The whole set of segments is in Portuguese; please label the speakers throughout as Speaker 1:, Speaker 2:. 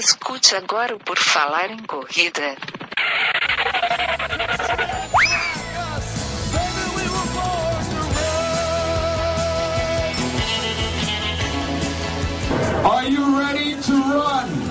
Speaker 1: Escute agora o Por Falar em Corrida.
Speaker 2: Are you ready to run?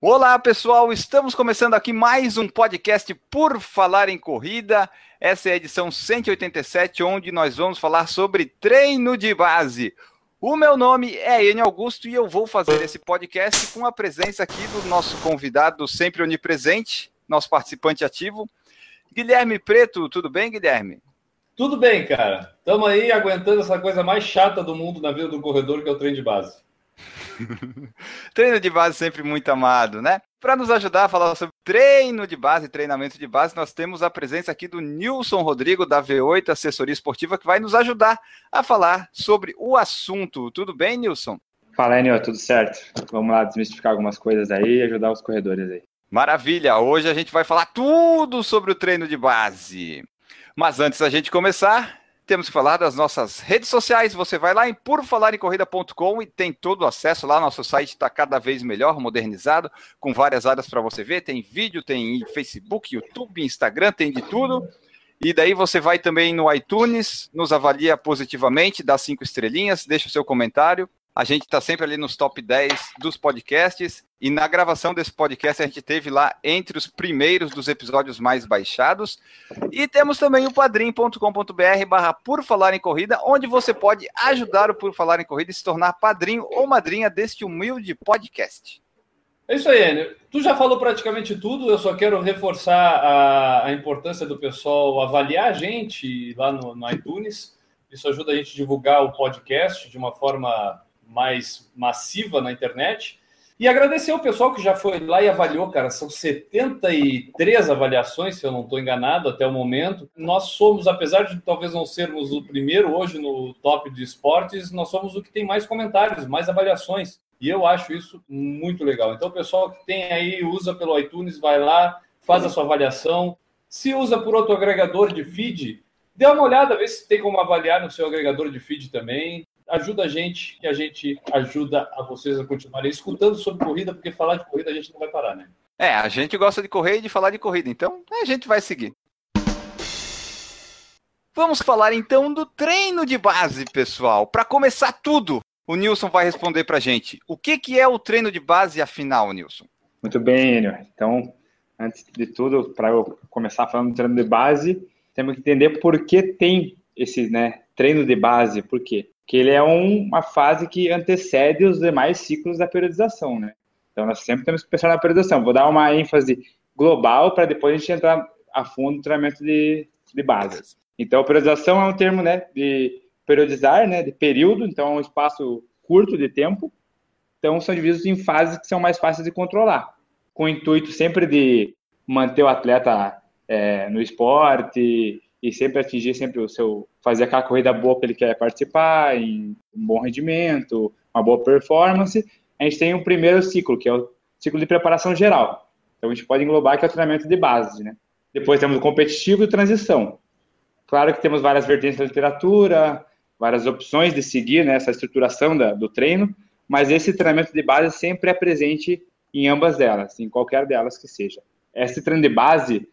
Speaker 3: Olá, pessoal! Estamos começando aqui mais um podcast Por Falar em Corrida. Essa é a edição 187, onde nós vamos falar sobre treino de base. O meu nome é Enio Augusto e eu vou fazer esse podcast com a presença aqui do nosso convidado sempre onipresente, nosso participante ativo, Guilherme Preto. Tudo bem, Guilherme?
Speaker 4: Tudo bem, cara. Estamos aí aguentando essa coisa mais chata do mundo na vida do corredor, que é o treino de base.
Speaker 3: treino de base sempre muito amado, né? Para nos ajudar a falar sobre treino de base, treinamento de base, nós temos a presença aqui do Nilson Rodrigo, da V8 Assessoria Esportiva, que vai nos ajudar a falar sobre o assunto. Tudo bem, Nilson?
Speaker 5: Fala, Enio, tudo certo? Vamos lá desmistificar algumas coisas aí e ajudar os corredores aí.
Speaker 3: Maravilha! Hoje a gente vai falar tudo sobre o treino de base. Mas antes da gente começar, temos que falar das nossas redes sociais. Você vai lá em purofalarencorrida.com e tem todo o acesso lá. Nosso site está cada vez melhor, modernizado, com várias áreas para você ver. Tem vídeo, tem Facebook, YouTube, Instagram, tem de tudo. E daí você vai também no iTunes, nos avalia positivamente, dá cinco estrelinhas, deixa o seu comentário. A gente está sempre ali nos top 10 dos podcasts. E na gravação desse podcast a gente teve lá entre os primeiros dos episódios mais baixados. E temos também o padrim.com.br barra Por Falar em Corrida, onde você pode ajudar o Por Falar em Corrida e se tornar padrinho ou madrinha deste humilde podcast.
Speaker 4: É isso aí, Enio. Tu já falou praticamente tudo, eu só quero reforçar a, a importância do pessoal avaliar a gente lá no, no iTunes. Isso ajuda a gente a divulgar o podcast de uma forma mais massiva na internet. E agradecer ao pessoal que já foi lá e avaliou, cara. São 73 avaliações, se eu não estou enganado, até o momento. Nós somos, apesar de talvez não sermos o primeiro hoje no top de esportes, nós somos o que tem mais comentários, mais avaliações. E eu acho isso muito legal. Então, o pessoal que tem aí, usa pelo iTunes, vai lá, faz a sua avaliação. Se usa por outro agregador de feed, dê uma olhada, vê se tem como avaliar no seu agregador de feed também ajuda a gente, que a gente ajuda a vocês a continuarem escutando sobre corrida, porque falar de corrida a gente não vai parar, né?
Speaker 3: É, a gente gosta de correr e de falar de corrida, então a gente vai seguir. Vamos falar então do treino de base, pessoal. Para começar tudo, o Nilson vai responder para a gente. O que, que é o treino de base, afinal, Nilson?
Speaker 5: Muito bem, Enio. Então, antes de tudo, para eu começar falando do treino de base, temos que entender por que tem esse né, treino de base. Por quê? Que ele é um, uma fase que antecede os demais ciclos da periodização, né? Então, nós sempre temos que pensar na periodização. Vou dar uma ênfase global para depois a gente entrar a fundo no treinamento de, de base. Então, periodização é um termo, né, de periodizar, né, de período, então é um espaço curto de tempo. Então, são divididos em fases que são mais fáceis de controlar, com o intuito sempre de manter o atleta é, no esporte, e sempre atingir sempre o seu fazer aquela corrida boa que ele quer participar, em um bom rendimento, uma boa performance. A gente tem um primeiro ciclo, que é o ciclo de preparação geral. Então a gente pode englobar que é o treinamento de base, né? Depois temos o competitivo e transição. Claro que temos várias vertentes da literatura, várias opções de seguir né, estruturação da, do treino, mas esse treinamento de base sempre é presente em ambas delas, em qualquer delas que seja. Esse treino de base,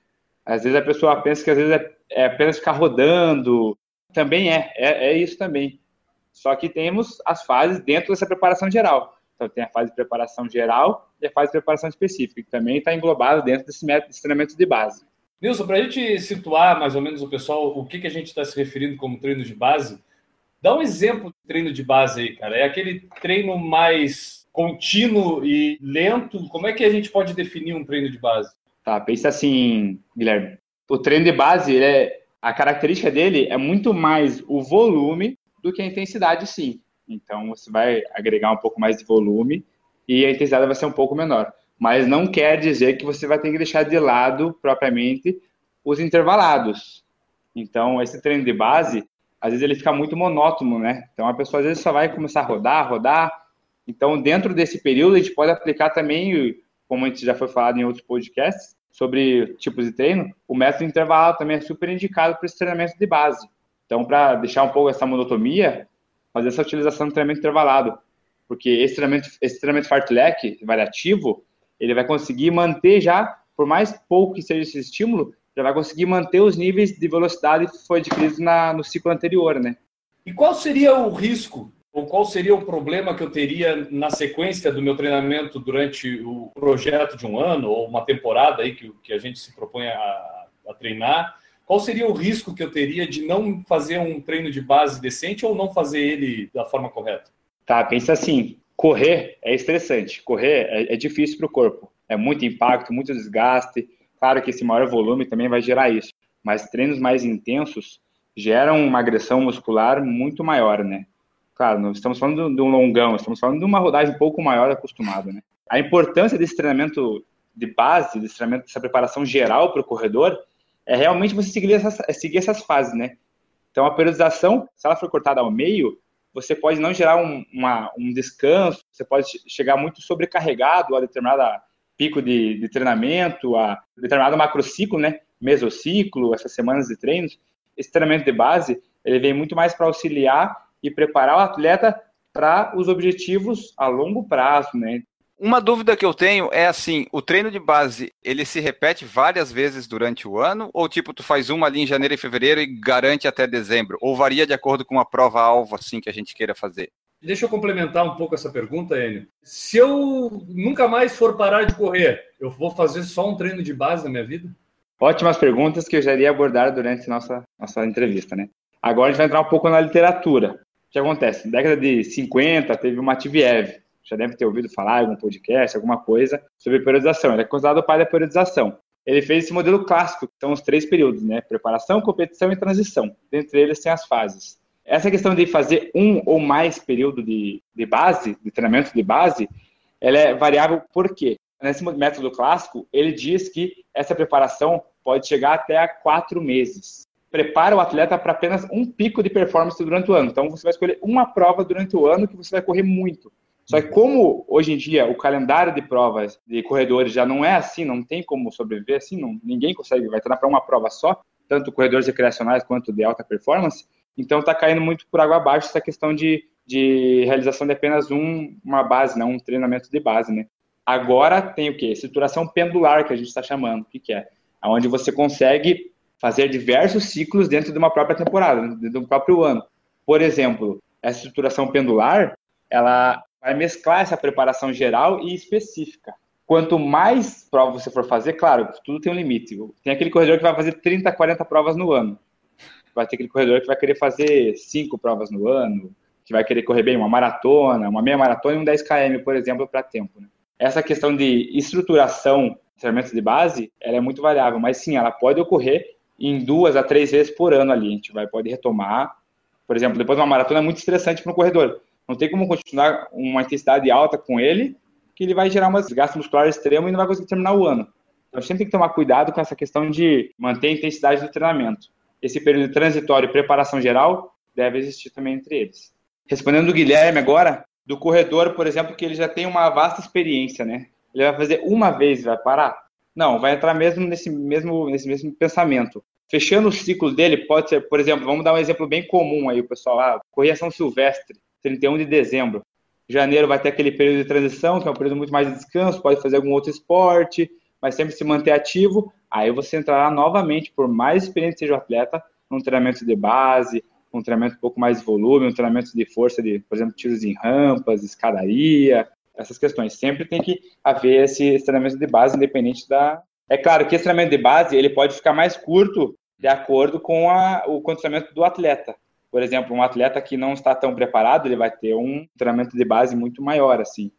Speaker 5: às vezes a pessoa pensa que às vezes é é apenas ficar rodando. Também é, é, é isso também. Só que temos as fases dentro dessa preparação geral. Então, tem a fase de preparação geral e a fase de preparação específica, que também está englobado dentro desse método de treinamento de base.
Speaker 4: Nilson, para a gente situar mais ou menos o pessoal, o que, que a gente está se referindo como treino de base, dá um exemplo de treino de base aí, cara. É aquele treino mais contínuo e lento? Como é que a gente pode definir um treino de base?
Speaker 5: Tá, pensa assim, Guilherme o treino de base, é, a característica dele é muito mais o volume do que a intensidade, sim. Então, você vai agregar um pouco mais de volume e a intensidade vai ser um pouco menor. Mas não quer dizer que você vai ter que deixar de lado, propriamente, os intervalados. Então, esse treino de base, às vezes ele fica muito monótono, né? Então, a pessoa às vezes só vai começar a rodar, rodar. Então, dentro desse período, a gente pode aplicar também, como a gente já foi falado em outros podcasts, sobre tipos de treino, o método intervalado também é super indicado para esse treinamento de base. Então, para deixar um pouco essa monotonia, fazer essa utilização do treinamento intervalado, porque esse treinamento, esse treinamento fartlek variativo, ele vai conseguir manter já, por mais pouco que seja esse estímulo, já vai conseguir manter os níveis de velocidade que foi adquirido na, no ciclo anterior, né?
Speaker 4: E qual seria o risco ou qual seria o problema que eu teria na sequência do meu treinamento durante o projeto de um ano ou uma temporada aí que, que a gente se propõe a, a treinar? Qual seria o risco que eu teria de não fazer um treino de base decente ou não fazer ele da forma correta?
Speaker 5: Tá, pensa assim, correr é estressante, correr é, é difícil para o corpo, é muito impacto, muito desgaste, claro que esse maior volume também vai gerar isso, mas treinos mais intensos geram uma agressão muscular muito maior, né? Claro, não estamos falando de um longão, estamos falando de uma rodagem um pouco maior acostumada, né? A importância desse treinamento de base, desse treinamento, dessa preparação geral para o corredor, é realmente você seguir essas, é seguir essas fases, né? Então, a periodização, se ela for cortada ao meio, você pode não gerar um, uma, um descanso, você pode chegar muito sobrecarregado a determinada pico de, de treinamento, a determinado macrociclo, né? Mesociclo, essas semanas de treinos. Esse treinamento de base, ele vem muito mais para auxiliar e preparar o atleta para os objetivos a longo prazo, né?
Speaker 3: Uma dúvida que eu tenho é assim, o treino de base, ele se repete várias vezes durante o ano? Ou tipo, tu faz uma ali em janeiro e fevereiro e garante até dezembro? Ou varia de acordo com uma prova-alvo, assim, que a gente queira fazer?
Speaker 4: Deixa eu complementar um pouco essa pergunta, Enio. Se eu nunca mais for parar de correr, eu vou fazer só um treino de base na minha vida?
Speaker 5: Ótimas perguntas que eu já iria abordar durante nossa, nossa entrevista, né? Agora a gente vai entrar um pouco na literatura. O que acontece? Na década de 50, teve o Matviev, já deve ter ouvido falar em algum podcast, alguma coisa, sobre periodização. Ele é considerado o pai da periodização. Ele fez esse modelo clássico, que são os três períodos, né? Preparação, competição e transição. Dentre eles tem as fases. Essa questão de fazer um ou mais período de, de base, de treinamento de base, ela é variável por quê? Nesse método clássico, ele diz que essa preparação pode chegar até a quatro meses prepara o atleta para apenas um pico de performance durante o ano. Então, você vai escolher uma prova durante o ano que você vai correr muito. Só que como hoje em dia o calendário de provas de corredores já não é assim, não tem como sobreviver assim, não, ninguém consegue, vai treinar para uma prova só, tanto corredores recreacionais quanto de alta performance, então está caindo muito por água abaixo essa questão de, de realização de apenas um, uma base, né, um treinamento de base, né. Agora tem o que? Estruturação pendular, que a gente está chamando. O que, que é? Onde você consegue fazer diversos ciclos dentro de uma própria temporada, dentro do próprio ano. Por exemplo, a estruturação pendular, ela vai mesclar essa preparação geral e específica. Quanto mais provas você for fazer, claro, tudo tem um limite. Tem aquele corredor que vai fazer 30, 40 provas no ano. Vai ter aquele corredor que vai querer fazer 5 provas no ano, que vai querer correr bem uma maratona, uma meia maratona e um 10 km, por exemplo, para tempo. Né? Essa questão de estruturação, treinamento de base, ela é muito variável, mas sim, ela pode ocorrer em duas a três vezes por ano ali. A gente vai pode retomar. Por exemplo, depois de uma maratona é muito estressante para o corredor. Não tem como continuar uma intensidade alta com ele, que ele vai gerar um desgaste muscular extremo e não vai conseguir terminar o ano. Então, a gente tem que tomar cuidado com essa questão de manter a intensidade do treinamento. Esse período transitório e preparação geral deve existir também entre eles. Respondendo do Guilherme agora, do corredor, por exemplo, que ele já tem uma vasta experiência, né? Ele vai fazer uma vez vai parar? Não, vai entrar mesmo nesse mesmo, nesse mesmo pensamento. Fechando o ciclo dele, pode ser, por exemplo, vamos dar um exemplo bem comum aí, pessoal, ah, corria São Silvestre, 31 de dezembro. Janeiro vai ter aquele período de transição, que é um período muito mais de descanso, pode fazer algum outro esporte, mas sempre se manter ativo. Aí você entrará novamente, por mais experiente seja o atleta, num treinamento de base, um treinamento um pouco mais de volume, um treinamento de força de, por exemplo, tiros em rampas, escadaria, essas questões. Sempre tem que haver esse treinamento de base, independente da. É claro que esse treinamento de base ele pode ficar mais curto de acordo com a, o condicionamento do atleta. Por exemplo, um atleta que não está tão preparado, ele vai ter um treinamento de base muito maior, assim,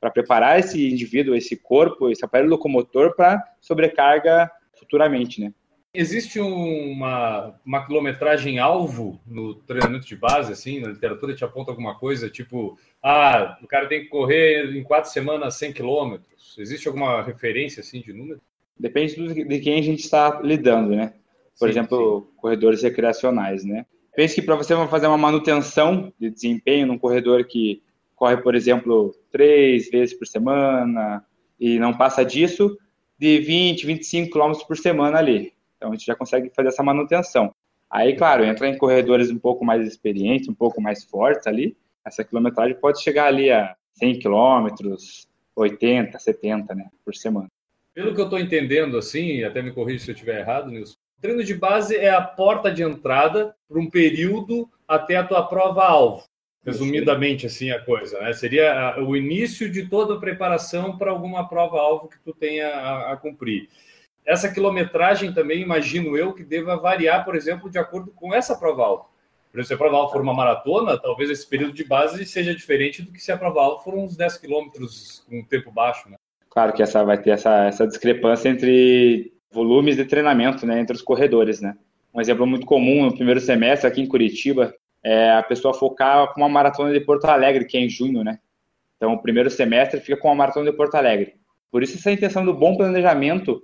Speaker 5: para preparar esse indivíduo, esse corpo, esse aparelho locomotor para sobrecarga futuramente, né?
Speaker 4: Existe uma, uma quilometragem alvo no treinamento de base, assim, na literatura te aponta alguma coisa, tipo, ah, o cara tem que correr em quatro semanas 100 quilômetros. Existe alguma referência, assim, de número?
Speaker 5: Depende de quem a gente está lidando, né? Por sim, exemplo, sim. corredores recreacionais, né? Pense que para você fazer uma manutenção de desempenho num corredor que corre, por exemplo, três vezes por semana e não passa disso, de 20, 25 quilômetros por semana ali. Então a gente já consegue fazer essa manutenção. Aí, claro, entra em corredores um pouco mais experientes, um pouco mais fortes ali, essa quilometragem pode chegar ali a 100 quilômetros, 80, 70, né, por semana.
Speaker 4: Pelo que eu estou entendendo, assim, até me corrija se eu estiver errado, Nilson, treino de base é a porta de entrada para um período até a tua prova-alvo. Resumidamente, assim, a coisa, né? Seria o início de toda a preparação para alguma prova-alvo que tu tenha a, a cumprir. Essa quilometragem também, imagino eu, que deva variar, por exemplo, de acordo com essa prova-alvo. Por exemplo, se a prova-alvo for uma maratona, talvez esse período de base seja diferente do que se a prova-alvo for uns 10 quilômetros com tempo baixo, né?
Speaker 5: Claro que essa vai ter essa, essa discrepância entre volumes de treinamento, né, entre os corredores, né. Um exemplo muito comum no primeiro semestre aqui em Curitiba é a pessoa focar com uma maratona de Porto Alegre, que é em junho, né. Então, o primeiro semestre fica com a maratona de Porto Alegre. Por isso, essa intenção do bom planejamento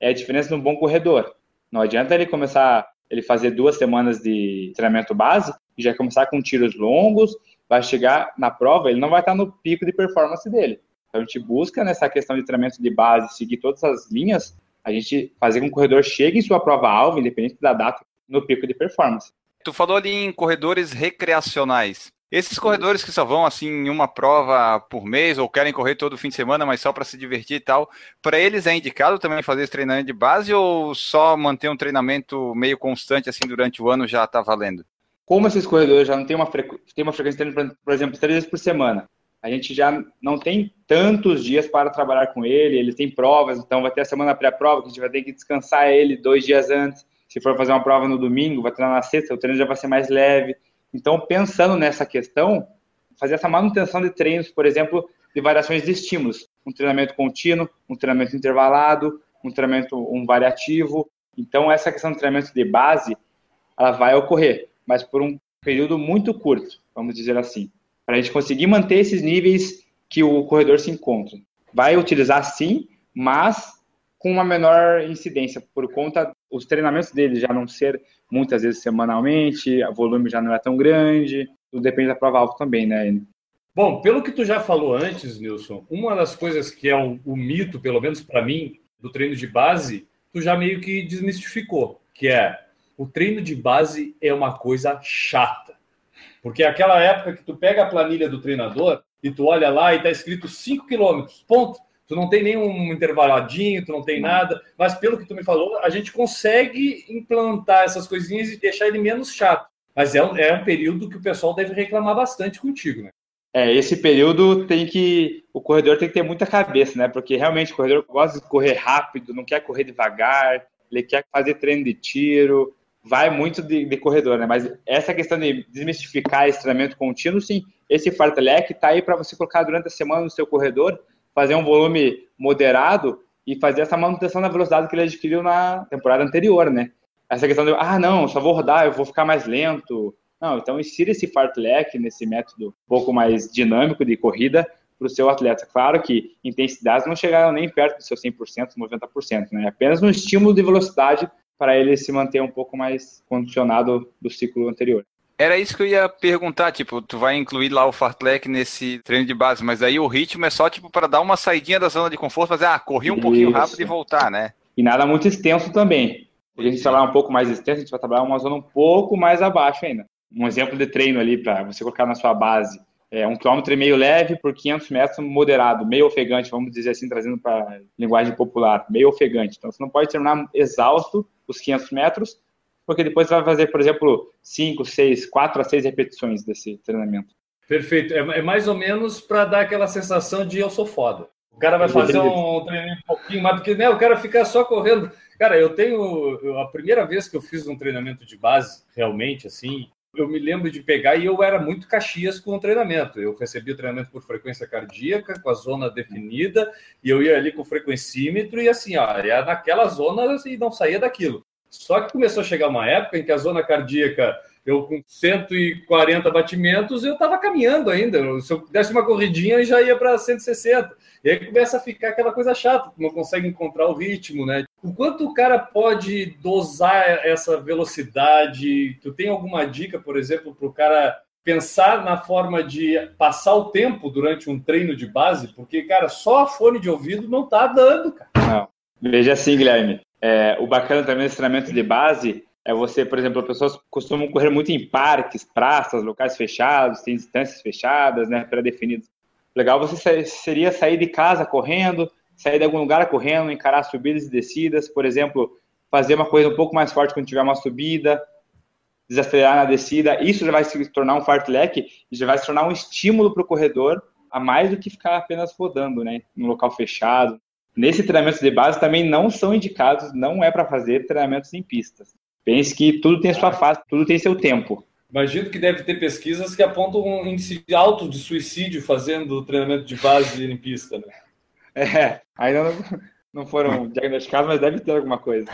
Speaker 5: é a diferença de um bom corredor. Não adianta ele começar, ele fazer duas semanas de treinamento base e já começar com tiros longos, vai chegar na prova, ele não vai estar no pico de performance dele. Então, a gente busca nessa questão de treinamento de base, seguir todas as linhas, a gente fazer com que o corredor chegue em sua prova-alvo, independente da data, no pico de performance.
Speaker 3: Tu falou ali em corredores recreacionais. Esses corredores que só vão assim em uma prova por mês ou querem correr todo fim de semana, mas só para se divertir e tal, para eles é indicado também fazer esse treinamento de base ou só manter um treinamento meio constante assim durante o ano já está valendo?
Speaker 5: Como esses corredores já não têm uma, frequ... tem uma frequência de treino, por exemplo, três vezes por semana, a gente já não tem tantos dias para trabalhar com ele, ele tem provas, então vai ter a semana pré-prova, que a gente vai ter que descansar ele dois dias antes. Se for fazer uma prova no domingo, vai treinar na sexta, o treino já vai ser mais leve. Então, pensando nessa questão, fazer essa manutenção de treinos, por exemplo, de variações de estímulos, um treinamento contínuo, um treinamento intervalado, um treinamento um variativo. Então, essa questão do treinamento de base, ela vai ocorrer, mas por um período muito curto, vamos dizer assim para a gente conseguir manter esses níveis que o corredor se encontra. Vai utilizar sim, mas com uma menor incidência, por conta os treinamentos dele já não ser muitas vezes semanalmente, o volume já não é tão grande, tudo depende da prova alta também, né?
Speaker 4: Bom, pelo que tu já falou antes, Nilson, uma das coisas que é o, o mito, pelo menos para mim, do treino de base, tu já meio que desmistificou, que é o treino de base é uma coisa chata. Porque aquela época que tu pega a planilha do treinador e tu olha lá e tá escrito 5 quilômetros, ponto. Tu não tem nenhum intervaladinho, tu não tem nada, mas pelo que tu me falou, a gente consegue implantar essas coisinhas e deixar ele menos chato. Mas é um, é um período que o pessoal deve reclamar bastante contigo, né?
Speaker 5: É, esse período tem que. O corredor tem que ter muita cabeça, né? Porque realmente o corredor gosta de correr rápido, não quer correr devagar, ele quer fazer treino de tiro, vai muito de, de, corredor, né? Mas essa questão de desmistificar esse treinamento contínuo, sim, esse fartlek está aí para você colocar durante a semana no seu corredor, fazer um volume moderado e fazer essa manutenção da velocidade que ele adquiriu na temporada anterior, né? Essa questão de, ah, não, só vou rodar, eu vou ficar mais lento. Não, então insira esse fartlek nesse método um pouco mais dinâmico de corrida para o seu atleta. Claro que intensidades não chegaram nem perto do seu 100%, 90%, né? Apenas no estímulo de velocidade para ele se manter um pouco mais condicionado do ciclo anterior.
Speaker 3: Era isso que eu ia perguntar, tipo, tu vai incluir lá o fartlek nesse treino de base, mas aí o ritmo é só tipo para dar uma saidinha da zona de conforto, fazer, ah, corri um isso. pouquinho rápido e voltar, né?
Speaker 5: E nada muito extenso também. A gente trabalhar um pouco mais extenso, a gente vai trabalhar uma zona um pouco mais abaixo ainda. Um exemplo de treino ali para você colocar na sua base é, um quilômetro e meio leve por 500 metros moderado, meio ofegante, vamos dizer assim, trazendo para linguagem popular, meio ofegante. Então, você não pode terminar exausto os 500 metros, porque depois vai fazer, por exemplo, 5, 6, 4 a 6 repetições desse treinamento.
Speaker 4: Perfeito. É, é mais ou menos para dar aquela sensação de eu sou foda. O cara vai fazer um treinamento um pouquinho mais, porque né, o cara fica só correndo. Cara, eu tenho. A primeira vez que eu fiz um treinamento de base, realmente, assim, eu me lembro de pegar e eu era muito caxias com o treinamento. Eu recebia o treinamento por frequência cardíaca, com a zona definida, e eu ia ali com o frequencímetro e assim, ó, naquela zona e não saía daquilo. Só que começou a chegar uma época em que a zona cardíaca, eu com 140 batimentos, eu estava caminhando ainda. Se eu desse uma corridinha, já ia para 160. E aí começa a ficar aquela coisa chata, não consegue encontrar o ritmo, né? O quanto o cara pode dosar essa velocidade? Tu tem alguma dica, por exemplo, para o cara pensar na forma de passar o tempo durante um treino de base? Porque, cara, só fone de ouvido não tá dando, cara.
Speaker 5: Não. Veja assim, Guilherme. É, o bacana também desse treinamento de base É você, por exemplo, as pessoas costumam correr muito em parques, praças, locais fechados, tem distâncias fechadas, né, pré-definidas. Legal você seria sair de casa correndo, sair de algum lugar correndo, encarar subidas e descidas, por exemplo, fazer uma coisa um pouco mais forte quando tiver uma subida, desacelerar na descida. Isso já vai se tornar um fartlek e já vai se tornar um estímulo para o corredor a mais do que ficar apenas rodando, né, no local fechado. Nesse treinamento de base também não são indicados, não é para fazer treinamentos em pistas. Pense que tudo tem sua fase, tudo tem seu tempo.
Speaker 4: Imagino que deve ter pesquisas que apontam um índice alto de suicídio fazendo treinamento de base em pista, né?
Speaker 5: É, ainda não, não foram diagnosticados, mas deve ter alguma coisa.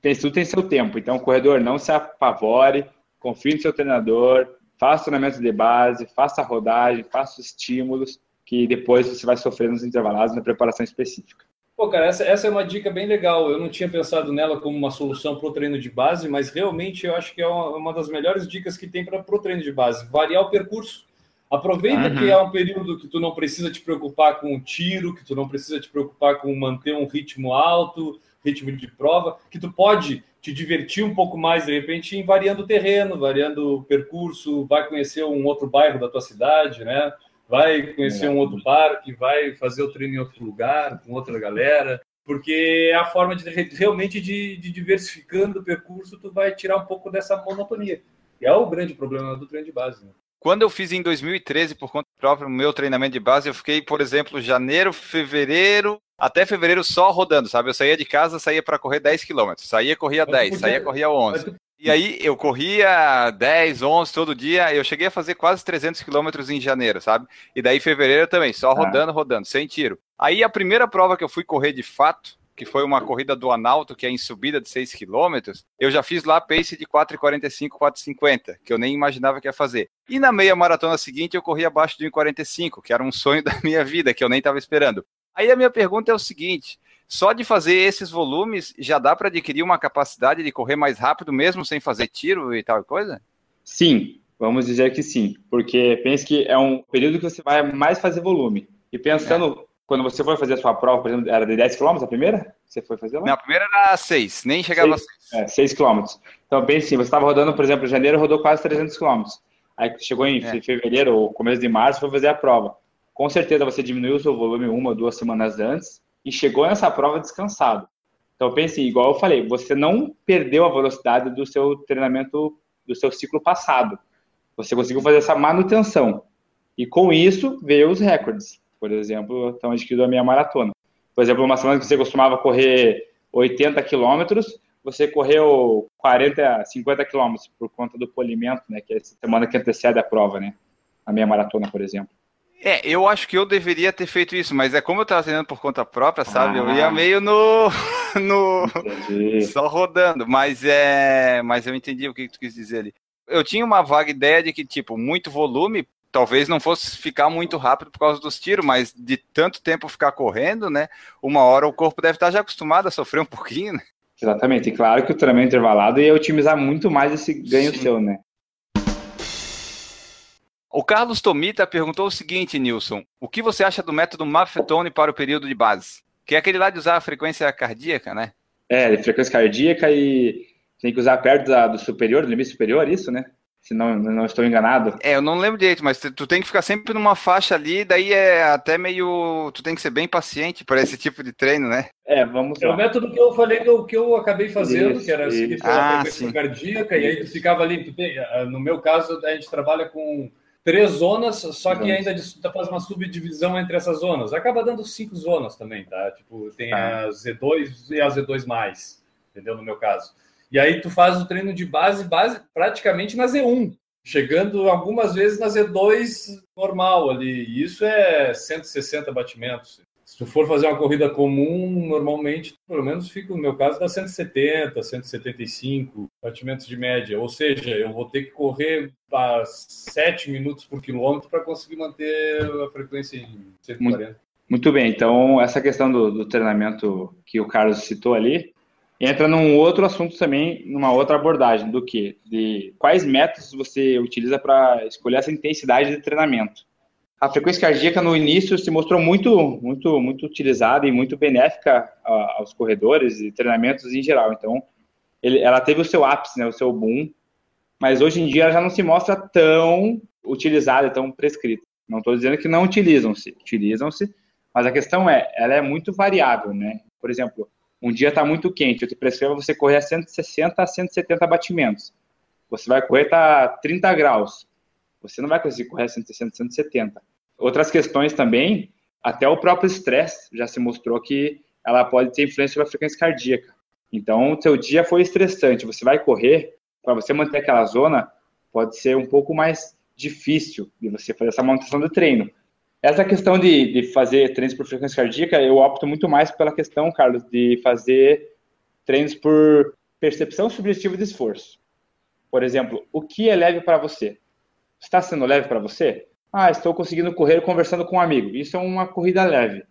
Speaker 5: Pense, tudo tem seu tempo, então corredor não se apavore, confie no seu treinador, faça treinamento de base, faça rodagem, faça estímulos, que depois você vai sofrer nos intervalados na preparação específica.
Speaker 4: Pô, cara, essa, essa é uma dica bem legal. Eu não tinha pensado nela como uma solução para o treino de base, mas realmente eu acho que é uma, uma das melhores dicas que tem para o treino de base. Variar o percurso. Aproveita uhum. que é um período que tu não precisa te preocupar com o tiro, que tu não precisa te preocupar com manter um ritmo alto, ritmo de prova, que tu pode te divertir um pouco mais, de repente, em variando o terreno, variando o percurso, vai conhecer um outro bairro da tua cidade, né? vai conhecer um outro parque, vai fazer o treino em outro lugar, com outra galera, porque é a forma de realmente de, de diversificando o percurso, tu vai tirar um pouco dessa monotonia. E é o grande problema do treino de base. Né?
Speaker 3: Quando eu fiz em 2013, por conta própria, o meu treinamento de base, eu fiquei, por exemplo, janeiro, fevereiro, até fevereiro só rodando, sabe? Eu saía de casa, saía para correr 10 km, saía, corria 10, saía, corria 11. E aí eu corria 10, 11 todo dia, eu cheguei a fazer quase 300 quilômetros em janeiro, sabe? E daí fevereiro também, só tá. rodando, rodando, sem tiro. Aí a primeira prova que eu fui correr de fato, que foi uma corrida do Analto, que é em subida de 6 quilômetros, eu já fiz lá pace de 4,45, 4,50, que eu nem imaginava que ia fazer. E na meia maratona seguinte eu corri abaixo de 1,45, que era um sonho da minha vida, que eu nem estava esperando. Aí a minha pergunta é o seguinte: só de fazer esses volumes já dá para adquirir uma capacidade de correr mais rápido mesmo sem fazer tiro e tal coisa?
Speaker 5: Sim, vamos dizer que sim, porque pense que é um período que você vai mais fazer volume. E pensando. Quando você foi fazer a sua prova, por exemplo, era de 10 km a primeira? Você foi fazer lá?
Speaker 3: Não, a primeira era 6, nem chegava 6, a 6.
Speaker 5: É, 6 km. Então, pense assim, você estava rodando, por exemplo, em janeiro rodou quase 300 km. Aí chegou em é. fevereiro ou começo de março, foi fazer a prova. Com certeza você diminuiu o seu volume uma ou duas semanas antes, e chegou nessa prova descansado. Então pense, igual eu falei, você não perdeu a velocidade do seu treinamento, do seu ciclo passado. Você conseguiu fazer essa manutenção. E com isso veio os recordes. Por exemplo, estão adquirido a minha maratona. Por exemplo, uma semana que você costumava correr 80 quilômetros, você correu 40, 50 quilômetros por conta do polimento, né? Que é a semana que antecede a prova, né? A minha maratona, por exemplo.
Speaker 3: É, eu acho que eu deveria ter feito isso, mas é como eu estava treinando por conta própria, sabe? Ah, eu ia ah. meio no. no só rodando. Mas é. Mas eu entendi o que tu quis dizer ali. Eu tinha uma vaga ideia de que, tipo, muito volume, talvez não fosse ficar muito rápido por causa dos tiros, mas de tanto tempo ficar correndo, né? Uma hora o corpo deve estar já acostumado a sofrer um pouquinho, né?
Speaker 5: Exatamente. E claro que o treinamento intervalado ia otimizar muito mais esse ganho Sim. seu, né?
Speaker 3: O Carlos Tomita perguntou o seguinte, Nilson: o que você acha do método Maffetone para o período de base? Que é aquele lá de usar a frequência cardíaca, né?
Speaker 5: É, frequência cardíaca e tem que usar perto da, do superior, do limite superior, isso, né? Se não, não estou enganado.
Speaker 3: É, eu não lembro direito, mas tu tem que ficar sempre numa faixa ali, daí é até meio. Tu tem que ser bem paciente para esse tipo de treino, né?
Speaker 5: É, vamos
Speaker 4: lá. É o método que eu falei que eu, que eu acabei fazendo, isso, que era seguir pela ah, frequência cardíaca, e aí tu ficava ali. Tu tem, no meu caso, a gente trabalha com três zonas, só que ainda faz uma subdivisão entre essas zonas. Acaba dando cinco zonas também, tá? Tipo, tem ah. a Z2 e a Z2+, entendeu? No meu caso. E aí tu faz o treino de base, base praticamente na Z1, chegando algumas vezes na Z2 normal ali. E isso é 160 batimentos. Se tu for fazer uma corrida comum, normalmente, pelo menos fica, no meu caso, dá 170, 175 batimentos de média. Ou seja, eu vou ter que correr a 7 minutos por quilômetro para conseguir manter a frequência em 140.
Speaker 5: Muito, muito bem, então essa questão do, do treinamento que o Carlos citou ali, entra num outro assunto também, numa outra abordagem, do que? De quais métodos você utiliza para escolher essa intensidade de treinamento a frequência cardíaca no início se mostrou muito, muito, muito utilizada e muito benéfica aos corredores e treinamentos em geral. Então, ele, ela teve o seu ápice, né, o seu boom, mas hoje em dia ela já não se mostra tão utilizada, tão prescrita. Não estou dizendo que não utilizam-se, utilizam-se, mas a questão é, ela é muito variável, né? Por exemplo, um dia está muito quente, eu te prescrevo você correr a 160 a 170 batimentos. Você vai correr tá 30 graus. Você não vai conseguir correr a 160, 170. Outras questões também, até o próprio estresse já se mostrou que ela pode ter influência sobre a frequência cardíaca. Então, seu dia foi estressante, você vai correr, para você manter aquela zona, pode ser um pouco mais difícil de você fazer essa manutenção do treino. Essa questão de, de fazer treinos por frequência cardíaca, eu opto muito mais pela questão, Carlos, de fazer treinos por percepção subjetiva de esforço. Por exemplo, o que é leve para você? Está sendo leve para você? Ah, estou conseguindo correr conversando com um amigo. Isso é uma corrida leve.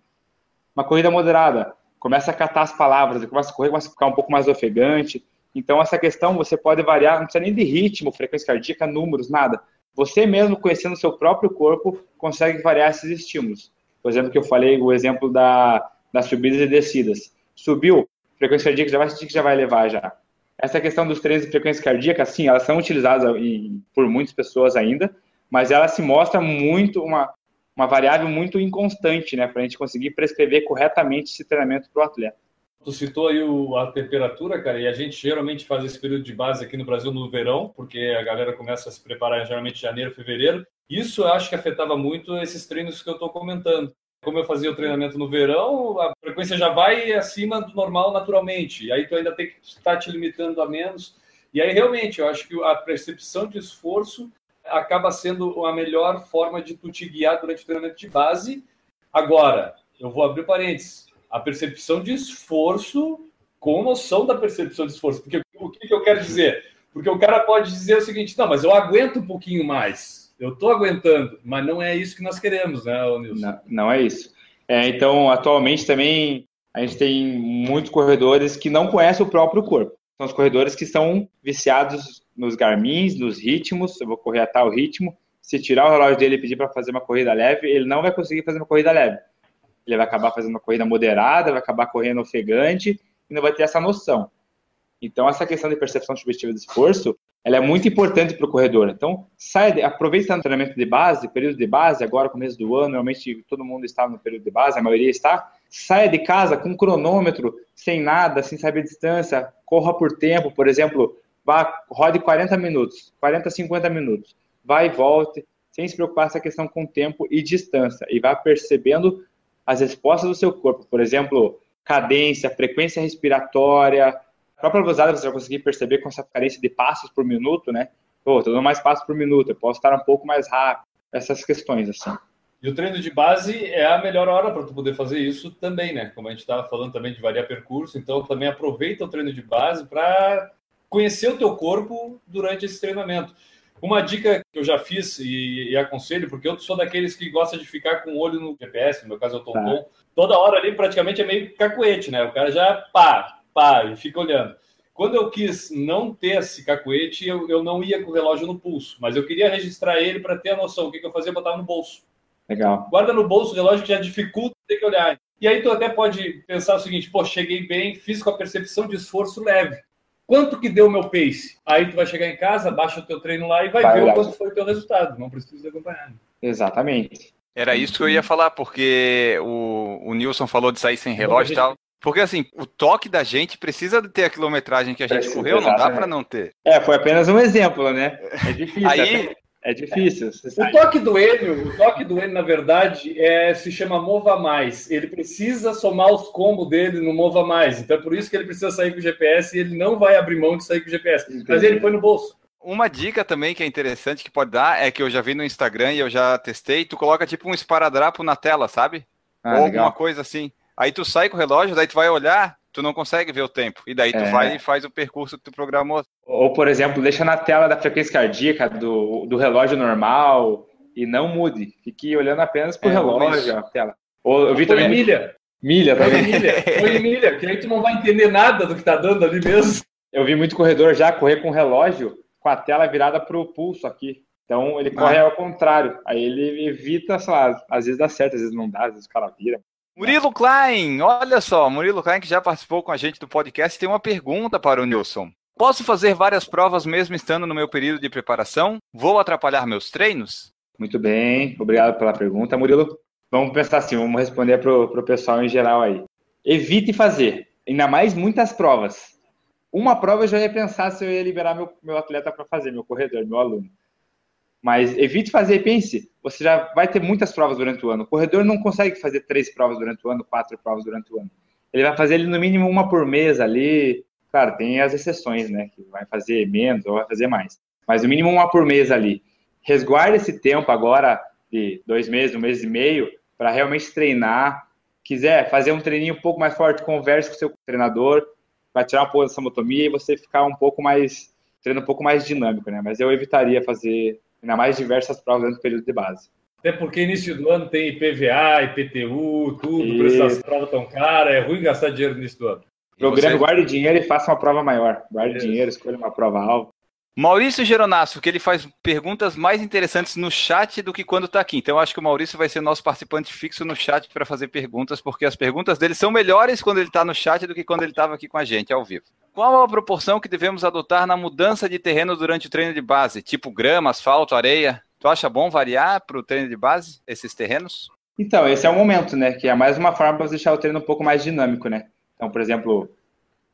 Speaker 5: Uma corrida moderada. Começa a catar as palavras, começa a correr, começa a ficar um pouco mais ofegante. Então, essa questão você pode variar, não precisa nem de ritmo, frequência cardíaca, números, nada. Você mesmo, conhecendo o seu próprio corpo, consegue variar esses estímulos. Por exemplo, que eu falei, o exemplo da, das subidas e descidas. Subiu, frequência cardíaca já vai sentir que já vai levar já. Essa questão dos treinos de frequência cardíaca, sim, elas são utilizadas em, por muitas pessoas ainda, mas ela se mostra muito uma, uma variável muito inconstante, né, para a gente conseguir prescrever corretamente esse treinamento para o atleta.
Speaker 4: Tu citou aí o, a temperatura, cara, e a gente geralmente faz esse período de base aqui no Brasil no verão, porque a galera começa a se preparar geralmente em janeiro, fevereiro. Isso eu acho que afetava muito esses treinos que eu estou comentando. Como eu fazia o treinamento no verão, a frequência já vai acima do normal naturalmente. E aí tu ainda tem que estar te limitando a menos. E aí realmente eu acho que a percepção de esforço acaba sendo a melhor forma de tu te guiar durante o treinamento de base. Agora, eu vou abrir parênteses a percepção de esforço com noção da percepção de esforço. Porque o que, que eu quero dizer? Porque o cara pode dizer o seguinte: não, mas eu aguento um pouquinho mais. Eu estou aguentando, mas não é isso que nós queremos, né, Nilson?
Speaker 5: Não, não é isso. É, então, atualmente também a gente tem muitos corredores que não conhecem o próprio corpo. São os corredores que estão viciados nos Garmins, nos ritmos. Eu vou correr a tal ritmo. Se tirar o relógio dele e pedir para fazer uma corrida leve, ele não vai conseguir fazer uma corrida leve ele vai acabar fazendo uma corrida moderada, vai acabar correndo ofegante e não vai ter essa noção. Então, essa questão de percepção subjetiva de esforço, ela é muito importante para o corredor. Então, sai, aproveita o treinamento de base, período de base, agora começo do ano, normalmente todo mundo está no período de base, a maioria está. Saia de casa com um cronômetro, sem nada, sem saber distância, corra por tempo, por exemplo, vá, rode 40 minutos, 40, 50 minutos, vai e volte, sem se preocupar com essa questão com tempo e distância, e vá percebendo as respostas do seu corpo, por exemplo, cadência, frequência respiratória, a própria velocidade você vai conseguir perceber com essa carência de passos por minuto, né? Pô, tô dando mais passos por minuto, eu posso estar um pouco mais rápido, essas questões, assim.
Speaker 4: E o treino de base é a melhor hora para tu poder fazer isso também, né? Como a gente estava falando também de variar percurso, então também aproveita o treino de base para conhecer o teu corpo durante esse treinamento. Uma dica que eu já fiz e, e, aconselho, porque eu sou daqueles que gosta de ficar com o olho no GPS, no meu caso eu tô tá. toda hora ali praticamente é meio cacuete, né? O cara já pá, pá, e fica olhando. Quando eu quis não ter esse cacuete, eu, eu não ia com o relógio no pulso, mas eu queria registrar ele para ter a noção. O que, que eu fazia? Eu botava no bolso.
Speaker 5: Legal.
Speaker 4: Guarda no bolso o relógio que já dificulta ter que olhar. E aí tu até pode pensar o seguinte, pô, cheguei bem, fiz com a percepção de esforço leve quanto que deu o meu pace? Aí tu vai chegar em casa, baixa o teu treino lá e vai, vai ver o quanto foi o teu resultado. Não precisa acompanhar.
Speaker 5: Exatamente.
Speaker 3: Era isso que eu ia falar, porque o, o Nilson falou de sair sem relógio e tal. Porque assim, o toque da gente precisa ter a quilometragem que a gente precisa, correu, não dá para não ter.
Speaker 5: É, foi apenas um exemplo, né? É difícil.
Speaker 3: Aí,
Speaker 5: é difícil.
Speaker 4: O toque do Enio, o toque do Enio, na verdade, é, se chama Mova Mais. Ele precisa somar os combos dele no Mova Mais. Então é por isso que ele precisa sair com o GPS e ele não vai abrir mão de sair com o GPS. Entendi. Mas ele põe no bolso.
Speaker 3: Uma dica também que é interessante que pode dar é que eu já vi no Instagram e eu já testei, tu coloca tipo um esparadrapo na tela, sabe? Ah, Ou legal. alguma coisa assim. Aí tu sai com o relógio, daí tu vai olhar, tu não consegue ver o tempo. E daí tu é. vai e faz o percurso que tu programou.
Speaker 5: Ou, por exemplo, deixa na tela da frequência cardíaca do, do relógio normal e não mude. Fique olhando apenas pro é, relógio, a tela.
Speaker 4: Ou eu vi também. milha.
Speaker 5: Milha também.
Speaker 4: milha. Foi milha, que aí tu não vai entender nada do que tá dando ali mesmo.
Speaker 5: Eu vi muito corredor já correr com o relógio com a tela virada pro pulso aqui. Então ele corre ah. ao contrário. Aí ele evita, sei lá, às vezes dá certo, às vezes não dá, às vezes o cara vira.
Speaker 3: Murilo Klein, olha só, Murilo Klein que já participou com a gente do podcast tem uma pergunta para o Nilson. Posso fazer várias provas mesmo estando no meu período de preparação? Vou atrapalhar meus treinos?
Speaker 5: Muito bem, obrigado pela pergunta, Murilo. Vamos pensar assim, vamos responder para o pessoal em geral aí. Evite fazer, ainda mais muitas provas. Uma prova eu já ia pensar se eu ia liberar meu, meu atleta para fazer, meu corredor, meu aluno. Mas evite fazer e pense, você já vai ter muitas provas durante o ano. O corredor não consegue fazer três provas durante o ano, quatro provas durante o ano. Ele vai fazer no mínimo uma por mês ali. Claro, tem as exceções, né? Que vai fazer menos ou vai fazer mais. Mas no mínimo uma por mês ali. Resguarde esse tempo agora de dois meses, um mês e meio, para realmente treinar. Quiser fazer um treininho um pouco mais forte, converse com o seu treinador, vai tirar um pouco dessa motomia e você ficar um pouco mais, treino um pouco mais dinâmico, né? Mas eu evitaria fazer ainda mais diversas provas dentro do período de base.
Speaker 4: Até porque início do ano tem IPVA, IPTU, tudo, e... preço das provas tão cara, é ruim gastar dinheiro no início do ano.
Speaker 5: Programa, você... guarde dinheiro e faça uma prova maior. Guarde dinheiro, escolha uma prova alta.
Speaker 3: Maurício Geronasso, que ele faz perguntas mais interessantes no chat do que quando está aqui. Então, acho que o Maurício vai ser nosso participante fixo no chat para fazer perguntas, porque as perguntas dele são melhores quando ele está no chat do que quando ele estava aqui com a gente, ao vivo. Qual a proporção que devemos adotar na mudança de terreno durante o treino de base? Tipo grama, asfalto, areia? Tu acha bom variar para o treino de base, esses terrenos?
Speaker 5: Então, esse é o momento, né? Que é mais uma forma para deixar o treino um pouco mais dinâmico, né? Então, por exemplo,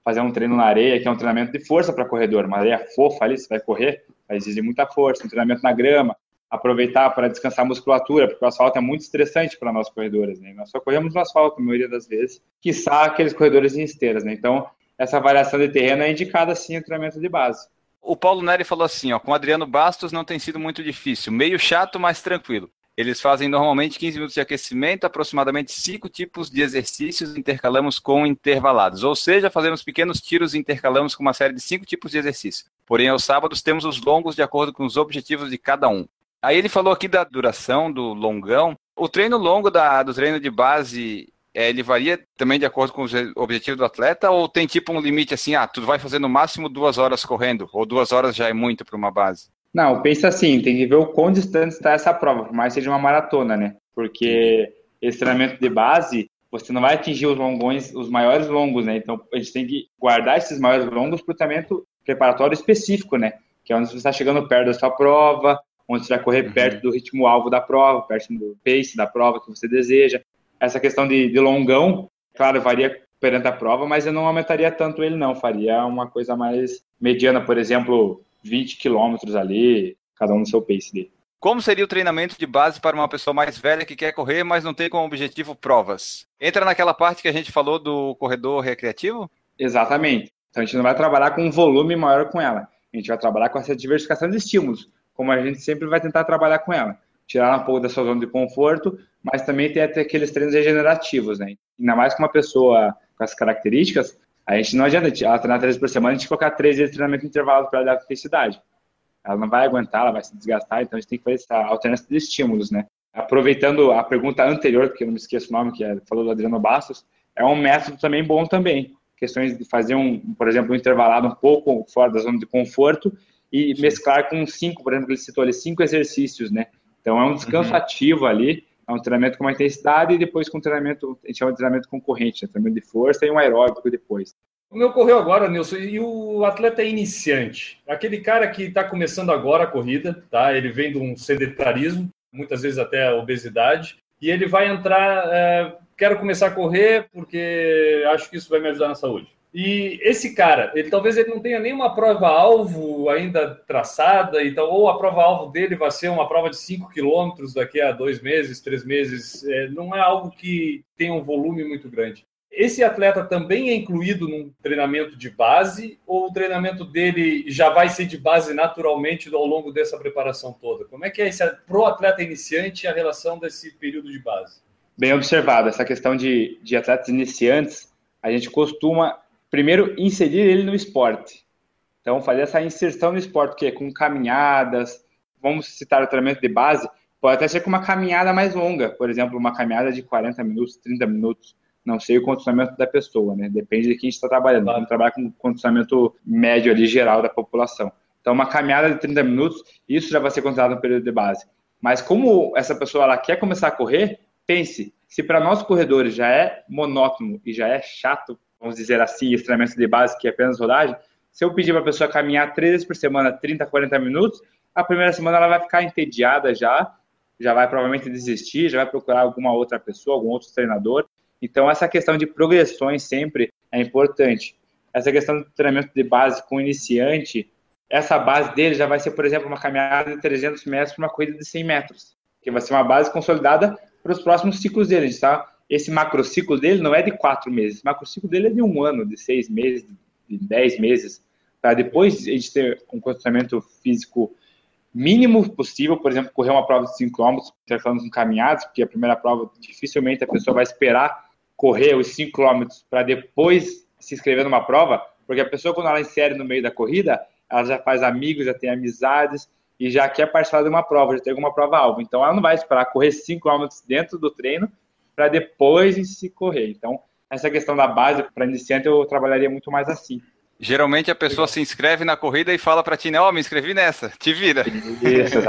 Speaker 5: fazer um treino na areia, que é um treinamento de força para corredor, uma areia fofa ali, você vai correr, vai exigir muita força, um treinamento na grama, aproveitar para descansar a musculatura, porque o asfalto é muito estressante para nós corredores, né? Nós só corremos no asfalto, a maioria das vezes, quiçá aqueles corredores em esteiras, né? Então, essa variação de terreno é indicada sim no treinamento de base.
Speaker 3: O Paulo Neri falou assim, ó, com Adriano Bastos não tem sido muito difícil, meio chato, mas tranquilo. Eles fazem normalmente 15 minutos de aquecimento, aproximadamente cinco tipos de exercícios intercalamos com intervalados. Ou seja, fazemos pequenos tiros e intercalamos com uma série de cinco tipos de exercícios. Porém, aos sábados temos os longos de acordo com os objetivos de cada um. Aí ele falou aqui da duração do longão. O treino longo da, do treino de base, é, ele varia também de acordo com os objetivos do atleta? Ou tem tipo um limite assim, ah, tu vai fazer no máximo duas horas correndo, ou duas horas já é muito para uma base?
Speaker 5: Não, pensa assim, tem que ver o quão distante está essa prova, por mais que seja uma maratona, né? Porque esse treinamento de base, você não vai atingir os longões, os maiores longos, né? Então a gente tem que guardar esses maiores longos para o treinamento preparatório específico, né? Que é onde você está chegando perto da sua prova, onde você vai correr uhum. perto do ritmo alvo da prova, perto do pace da prova que você deseja. Essa questão de, de longão, claro, varia perante a prova, mas eu não aumentaria tanto ele, não. Faria uma coisa mais mediana, por exemplo, 20 quilômetros ali, cada um no seu pace dele.
Speaker 3: Como seria o treinamento de base para uma pessoa mais velha que quer correr, mas não tem como objetivo provas? Entra naquela parte que a gente falou do corredor recreativo?
Speaker 5: Exatamente. Então a gente não vai trabalhar com um volume maior com ela. A gente vai trabalhar com essa diversificação de estímulos, como a gente sempre vai tentar trabalhar com ela. Tirar um pouco da sua zona de conforto, mas também ter até aqueles treinos regenerativos, né? Ainda mais com uma pessoa com as características, a gente não adianta ela treinar três por semana, a gente colocar três dias de treinamento intervalo para ela dar felicidade. Ela não vai aguentar, ela vai se desgastar, então a gente tem que fazer essa alternância de estímulos, né? Aproveitando a pergunta anterior, que eu não me esqueço o nome, que é, falou do Adriano Bastos, é um método também bom também. Questões de fazer, um, por exemplo, um intervalado um pouco fora da zona de conforto e mesclar com cinco, por exemplo, ele citou ali, cinco exercícios, né? Então é um descanso uhum. ativo ali, é um treinamento com uma intensidade e depois com um treinamento, a gente chama de treinamento concorrente, né? treinamento de força e um aeróbico depois.
Speaker 4: O meu ocorreu agora, Nilson, e o atleta é iniciante, aquele cara que está começando agora a corrida, tá? Ele vem de um sedentarismo, muitas vezes até obesidade, e ele vai entrar, é, quero começar a correr porque acho que isso vai me ajudar na saúde. E esse cara, ele talvez ele não tenha nenhuma prova-alvo ainda traçada, então, ou a prova-alvo dele vai ser uma prova de 5 quilômetros daqui a dois meses, três meses. É, não é algo que tenha um volume muito grande. Esse atleta também é incluído num treinamento de base, ou o treinamento dele já vai ser de base naturalmente ao longo dessa preparação toda? Como é que é esse pro atleta iniciante a relação desse período de base?
Speaker 5: Bem observado, essa questão de, de atletas iniciantes, a gente costuma primeiro, inserir ele no esporte. Então, fazer essa inserção no esporte, que é com caminhadas, vamos citar o treinamento de base, pode até ser com uma caminhada mais longa, por exemplo, uma caminhada de 40 minutos, 30 minutos, não sei o condicionamento da pessoa, né? Depende de quem está trabalhando. Vamos trabalhar com condicionamento médio ali, geral da população. Então, uma caminhada de 30 minutos, isso já vai ser considerado um período de base. Mas como essa pessoa ela quer começar a correr, pense, se para nós corredores já é monótono e já é chato vamos dizer assim, treinamento de base, que é apenas rodagem, Se eu pedir para a pessoa caminhar três vezes por semana, 30, 40 minutos, a primeira semana ela vai ficar entediada já, já vai provavelmente desistir, já vai procurar alguma outra pessoa, algum outro treinador. Então, essa questão de progressões sempre é importante. Essa questão do treinamento de base com iniciante, essa base dele já vai ser, por exemplo, uma caminhada de 300 metros para uma corrida de 100 metros, que vai ser uma base consolidada para os próximos ciclos dele, tá? Esse macrociclo dele não é de quatro meses, o macrociclo dele é de um ano, de seis meses, de dez meses, tá? Depois de a gente ter um condicionamento físico mínimo possível, por exemplo, correr uma prova de 5 km, intercalando com caminhadas, porque a primeira prova dificilmente a pessoa vai esperar correr os 5 km para depois se inscrever numa prova, porque a pessoa quando ela insere no meio da corrida, ela já faz amigos, já tem amizades e já quer participar de uma prova, já tem alguma prova alvo. Então ela não vai esperar correr 5 km dentro do treino para depois se correr. Então, essa questão da base para iniciante eu trabalharia muito mais assim.
Speaker 3: Geralmente a pessoa se inscreve na corrida e fala para ti, né, ó, oh, me inscrevi nessa, te vira.
Speaker 5: Isso,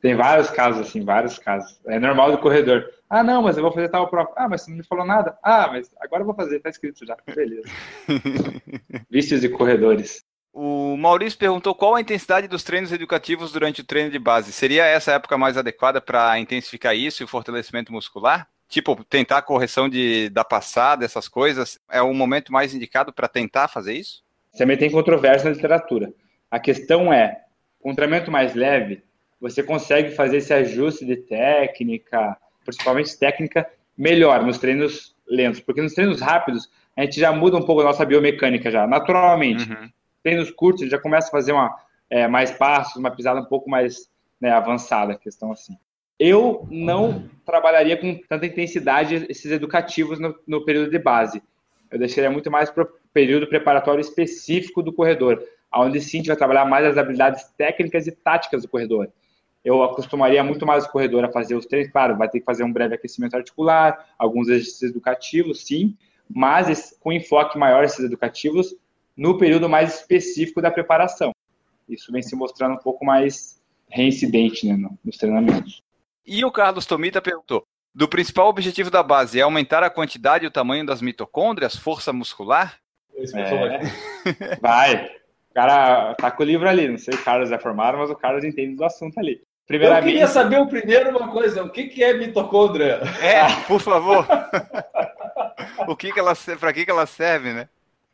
Speaker 5: tem vários casos assim, vários casos. É normal do corredor. Ah, não, mas eu vou fazer tal prova. Ah, mas você não me falou nada. Ah, mas agora eu vou fazer, tá escrito já. Beleza. Vícios e corredores.
Speaker 3: O Maurício perguntou qual a intensidade dos treinos educativos durante o treino de base. Seria essa época mais adequada para intensificar isso e o fortalecimento muscular? Tipo, tentar a correção de, da passada, essas coisas, é o momento mais indicado para tentar fazer isso?
Speaker 5: Também tem controvérsia na literatura. A questão é, com um treinamento mais leve, você consegue fazer esse ajuste de técnica, principalmente técnica, melhor nos treinos lentos. Porque nos treinos rápidos, a gente já muda um pouco a nossa biomecânica já, naturalmente. Uhum. Treinos curtos, a gente já começa a fazer uma, é, mais passos, uma pisada um pouco mais né, avançada, questão assim. Eu não trabalharia com tanta intensidade esses educativos no, no período de base. Eu deixaria muito mais para o período preparatório específico do corredor, onde sim a gente vai trabalhar mais as habilidades técnicas e táticas do corredor. Eu acostumaria muito mais o corredor a fazer os treinos, claro, vai ter que fazer um breve aquecimento articular, alguns exercícios educativos, sim, mas com enfoque maior esses educativos no período mais específico da preparação. Isso vem se mostrando um pouco mais reincidente né, nos treinamentos.
Speaker 3: E o Carlos Tomita perguntou: do principal objetivo da base é aumentar a quantidade e o tamanho das mitocôndrias, força muscular?
Speaker 5: É. Vai. O cara tá com o livro ali. Não sei se o Carlos é formado, mas o Carlos entende do assunto ali.
Speaker 4: Primeiramente... Eu queria saber o primeiro uma coisa: o que, que é mitocôndria?
Speaker 3: É, por favor. o que, que ela para que, que ela serve, né?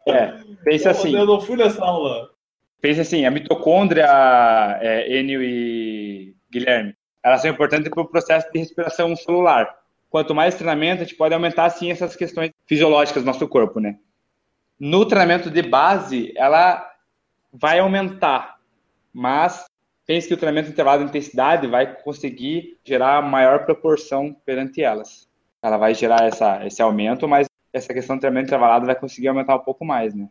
Speaker 5: É, pensa assim.
Speaker 4: Eu não fui nessa aula.
Speaker 5: Pensa assim: a mitocôndria, é, Enio e Guilherme, elas são importantes para o processo de respiração celular. Quanto mais treinamento, a gente pode aumentar, sim, essas questões fisiológicas do nosso corpo, né? No treinamento de base, ela vai aumentar, mas pense que o treinamento intervalo de intensidade vai conseguir gerar maior proporção perante elas. Ela vai gerar essa, esse aumento, mas essa questão do treinamento intervalado vai conseguir aumentar um pouco mais, né?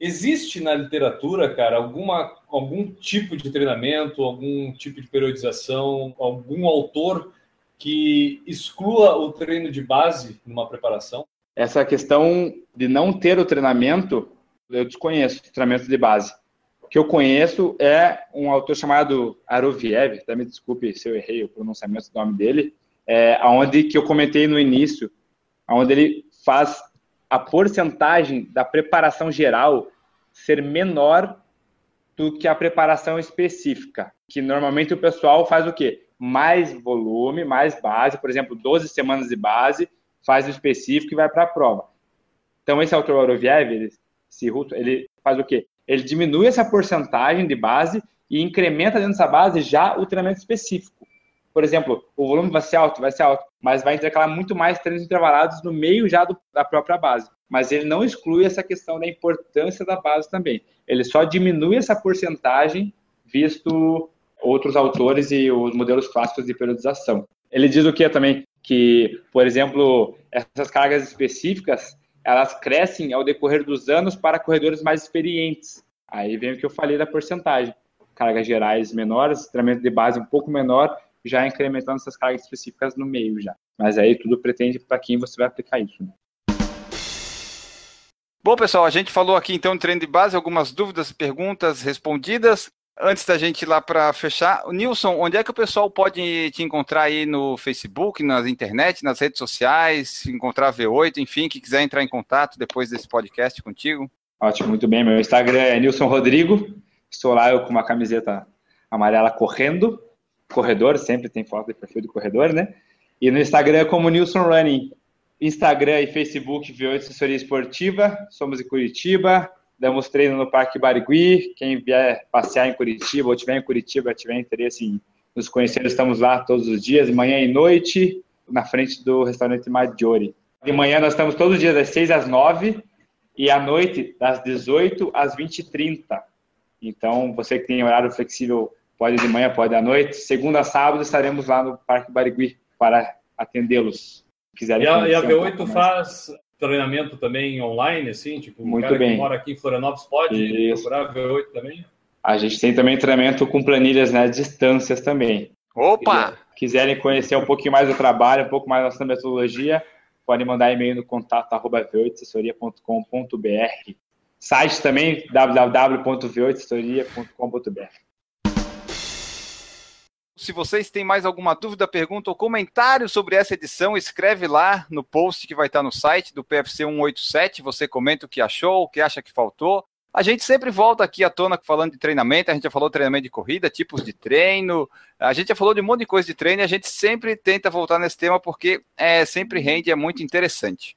Speaker 4: Existe na literatura, cara, alguma, algum tipo de treinamento, algum tipo de periodização, algum autor que exclua o treino de base numa preparação?
Speaker 5: Essa questão de não ter o treinamento, eu desconheço treinamento de base. O que eu conheço é um autor chamado Aroviev, até me desculpe se eu errei o pronunciamento do nome dele, é, onde que eu comentei no início, onde ele faz a porcentagem da preparação geral ser menor do que a preparação específica, que normalmente o pessoal faz o quê? Mais volume, mais base, por exemplo, 12 semanas de base, faz o específico e vai para a prova. Então, esse autor Oroviev, ele, ele faz o quê? Ele diminui essa porcentagem de base e incrementa dentro dessa base já o treinamento específico. Por exemplo, o volume vai ser alto, vai ser alto, mas vai intercalar muito mais treinos intervalados no meio já do, da própria base. Mas ele não exclui essa questão da importância da base também. Ele só diminui essa porcentagem visto outros autores e os modelos clássicos de periodização. Ele diz o que também? Que, por exemplo, essas cargas específicas, elas crescem ao decorrer dos anos para corredores mais experientes. Aí vem o que eu falei da porcentagem. Cargas gerais menores, treinamento de base um pouco menor, já incrementando essas cargas específicas no meio já. Mas aí tudo pretende para quem você vai aplicar isso. Né?
Speaker 3: Bom, pessoal, a gente falou aqui então de treino de base, algumas dúvidas, perguntas respondidas. Antes da gente ir lá para fechar, Nilson, onde é que o pessoal pode te encontrar aí no Facebook, nas internet, nas redes sociais, encontrar V8, enfim, que quiser entrar em contato depois desse podcast contigo?
Speaker 5: Ótimo, muito bem. Meu Instagram é Nilson Rodrigo. Estou lá eu com uma camiseta amarela correndo. Corredor, sempre tem foto de perfil do corredor, né? E no Instagram é como Nilson Running. Instagram e Facebook V8 Assessoria Esportiva. Somos em Curitiba. Damos treino no Parque Barigui. Quem vier passear em Curitiba ou tiver em Curitiba, tiver interesse em nos conhecer, estamos lá todos os dias, manhã e noite, na frente do restaurante Maggiore. De manhã nós estamos todos os dias das 6 às 9 e à noite das 18 às 20h30. Então, você que tem horário flexível, pode de manhã, pode à noite. Segunda a sábado estaremos lá no Parque Barigui para atendê-los.
Speaker 4: Quiserem e a, e a V8 um faz treinamento também online, assim? Tipo,
Speaker 5: Muito
Speaker 4: o cara
Speaker 5: bem.
Speaker 4: que mora aqui em Florianópolis pode
Speaker 5: Isso.
Speaker 4: procurar a V8 também?
Speaker 5: A gente tem também treinamento com planilhas nas distâncias também.
Speaker 3: Opa!
Speaker 5: Quiserem conhecer um pouquinho mais do trabalho, um pouco mais da nossa metodologia, podem mandar e-mail no contato arroba v8assessoria.com.br. Site também, www.v8assessoria.com.br.
Speaker 3: Se vocês têm mais alguma dúvida, pergunta ou comentário sobre essa edição, escreve lá no post que vai estar no site do PFC 187. Você comenta o que achou, o que acha que faltou. A gente sempre volta aqui à tona falando de treinamento, a gente já falou de treinamento de corrida, tipos de treino, a gente já falou de um monte de coisa de treino e a gente sempre tenta voltar nesse tema porque é, sempre rende, é muito interessante.